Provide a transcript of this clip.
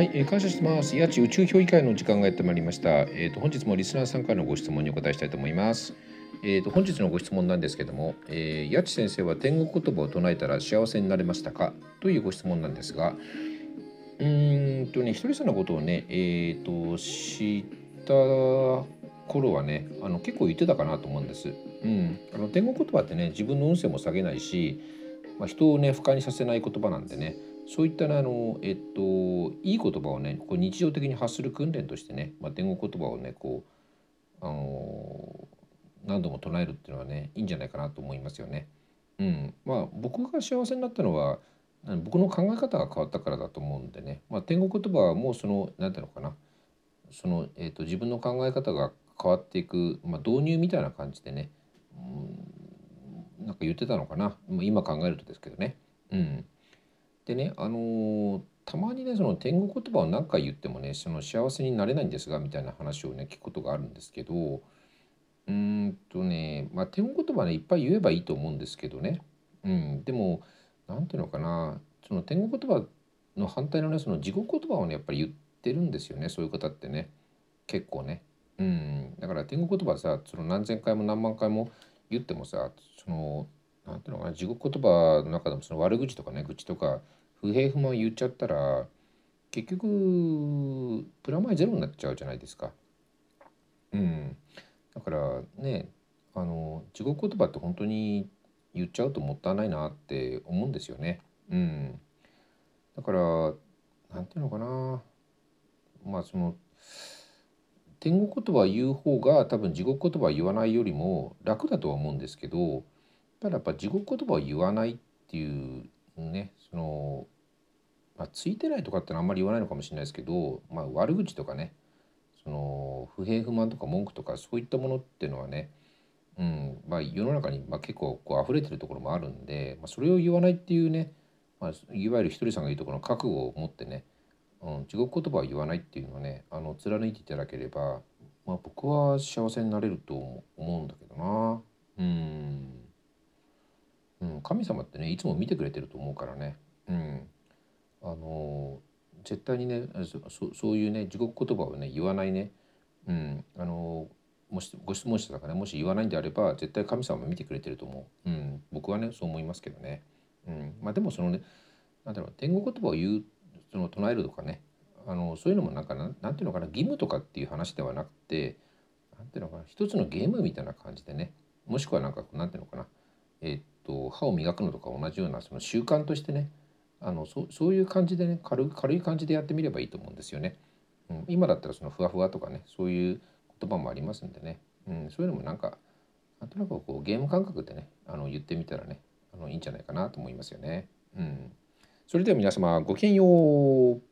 はい、えー感謝してます。八千宇宙評議会の時間がやってまいりました。えっ、と本日もリスナーさんからのご質問にお答えしたいと思います。えっ、と本日のご質問なんですけども、えー、八千先生は天国言葉を唱えたら幸せになれましたか？というご質問なんですが、うーんとね、ひとりさんのことをね、えっ、と知った頃はね、あの結構言ってたかなと思うんです。うん、あの天国言葉ってね、自分の運勢も下げないし、まあ、人をね不快にさせない言葉なんでね。そういったねあの、えっと、いい言葉をねこう日常的に発する訓練としてね、まあ、天国言葉をねこう、あの何度も唱えるっていうのはねいいんじゃないかなと思いますよね。うん、まあ僕が幸せになったのはあの僕の考え方が変わったからだと思うんでね、まあ、天国言葉はもうその何ていうのかな。その、えっと、自分の考え方が変わっていく、まあ、導入みたいな感じでね、うん、なんか言ってたのかな。今考えるとですけどね。うん。でね、あのーたまにねその天国言葉を何回言ってもねその幸せになれないんですがみたいな話をね聞くことがあるんですけどうんとねまあ天国言葉ねいっぱい言えばいいと思うんですけどね、うん、でも何ていうのかなその天国言葉の反対のねその地獄言葉をねやっぱり言ってるんですよねそういう方ってね結構ね。うん、だから天国言葉さその何千回も何万回も言ってもさそののかな地獄言葉の中でもその悪口とかね愚痴とか不平不満言っちゃったら結局プラマイゼロになっちゃうじゃないですか。うん、だからねあの地獄言葉って本当に言っちゃうともったいないなって思うんですよね。うん、だからなんていうのかなまあその天国言葉言う方が多分地獄言葉言わないよりも楽だとは思うんですけどただやっぱ地獄言葉を言わないっていうねその、まあ、ついてないとかってのはあんまり言わないのかもしれないですけど、まあ、悪口とかねその不平不満とか文句とかそういったものっていうのはね、うんまあ、世の中にまあ結構こう溢れてるところもあるんで、まあ、それを言わないっていうね、まあ、いわゆるひとりさんが言うところの覚悟を持ってね、うん、地獄言葉を言わないっていうのはねあの貫いていただければ、まあ、僕は幸せになれると思うんだけどな。神様ってねいつも見てくれてると思うからね、うん、あの絶対にねそそういうね地獄言葉をね言わないね、うん、あのもしご質問者がねもし言わないんであれば絶対神様見てくれてると思う、うん、僕はねそう思いますけどね、うん、まあでもそのねなんだろう天国言葉を言うその唱えるとかね。あのそういうのもなんかなんなんていうのかな義務とかっていう話ではなくてなんていうのかな一つのゲームみたいな感じでね。もしくはなんかなんていうのかなえーっと歯を磨くのとか同じようなその習慣としてねあのそそういう感じでね軽軽い感じでやってみればいいと思うんですよね。うん、今だったらそのふわふわとかねそういう言葉もありますんでね、うん、そういうのもなんかなんとなくこうゲーム感覚でねあの言ってみたらねあのいいんじゃないかなと思いますよね。うん、それでは皆様ごきげんよう。